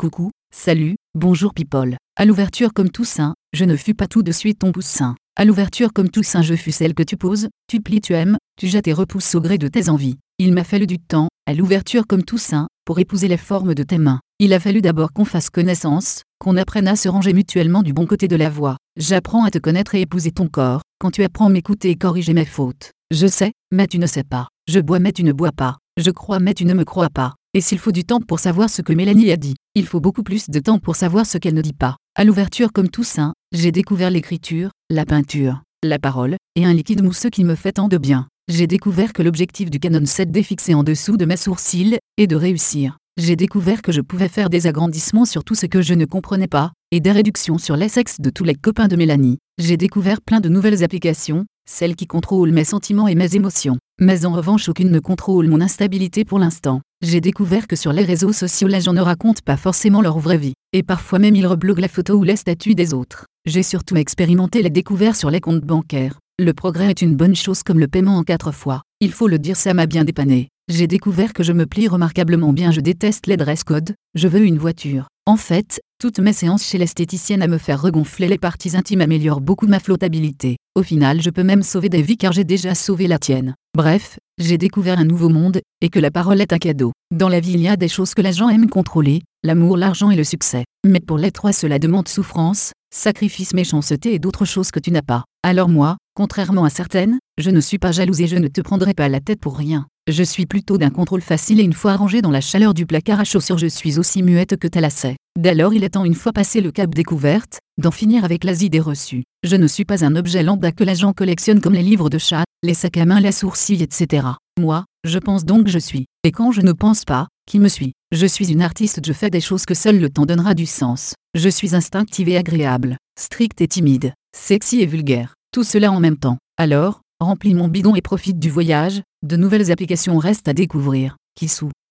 Coucou, salut, bonjour people. À l'ouverture comme Toussaint, je ne fus pas tout de suite ton poussin. À l'ouverture comme Toussaint je fus celle que tu poses, tu plies tu aimes, tu jettes et repousses au gré de tes envies. Il m'a fallu du temps, à l'ouverture comme Toussaint, pour épouser les formes de tes mains. Il a fallu d'abord qu'on fasse connaissance, qu'on apprenne à se ranger mutuellement du bon côté de la voie. J'apprends à te connaître et épouser ton corps, quand tu apprends à m'écouter et corriger mes fautes. Je sais, mais tu ne sais pas. Je bois mais tu ne bois pas. Je crois mais tu ne me crois pas. Et s'il faut du temps pour savoir ce que Mélanie a dit, il faut beaucoup plus de temps pour savoir ce qu'elle ne dit pas. À l'ouverture comme Toussaint, j'ai découvert l'écriture, la peinture, la parole, et un liquide mousseux qui me fait tant de bien. J'ai découvert que l'objectif du Canon 7D fixé en dessous de mes sourcils, est de réussir. J'ai découvert que je pouvais faire des agrandissements sur tout ce que je ne comprenais pas, et des réductions sur les de tous les copains de Mélanie. J'ai découvert plein de nouvelles applications, celles qui contrôlent mes sentiments et mes émotions. Mais en revanche aucune ne contrôle mon instabilité pour l'instant. J'ai découvert que sur les réseaux sociaux les gens ne racontent pas forcément leur vraie vie, et parfois même ils rebloguent la photo ou les statuts des autres. J'ai surtout expérimenté les découvertes sur les comptes bancaires. Le progrès est une bonne chose comme le paiement en quatre fois. Il faut le dire ça m'a bien dépanné. J'ai découvert que je me plie remarquablement bien je déteste les dress codes, je veux une voiture. En fait, toutes mes séances chez l'esthéticienne à me faire regonfler les parties intimes améliorent beaucoup ma flottabilité. Au final je peux même sauver des vies car j'ai déjà sauvé la tienne. Bref, j'ai découvert un nouveau monde, et que la parole est un cadeau. Dans la vie il y a des choses que les gens aiment contrôler, l'amour, l'argent et le succès. Mais pour les trois cela demande souffrance, sacrifice, méchanceté et d'autres choses que tu n'as pas. Alors moi, contrairement à certaines, je ne suis pas jalouse et je ne te prendrai pas la tête pour rien. Je suis plutôt d'un contrôle facile et une fois rangée dans la chaleur du placard à chaussures je suis aussi muette que ta lacet. Dès lors il est temps une fois passé le cap découverte, d'en finir avec l'as idée reçue. Je ne suis pas un objet lambda que les gens collectionnent comme les livres de chat, les sacs à main, les sourcils, etc. Moi, je pense donc je suis. Et quand je ne pense pas, qui me suis? Je suis une artiste, je fais des choses que seul le temps donnera du sens. Je suis instinctive et agréable, stricte et timide, sexy et vulgaire. Tout cela en même temps. Alors, remplis mon bidon et profite du voyage, de nouvelles applications restent à découvrir. Qui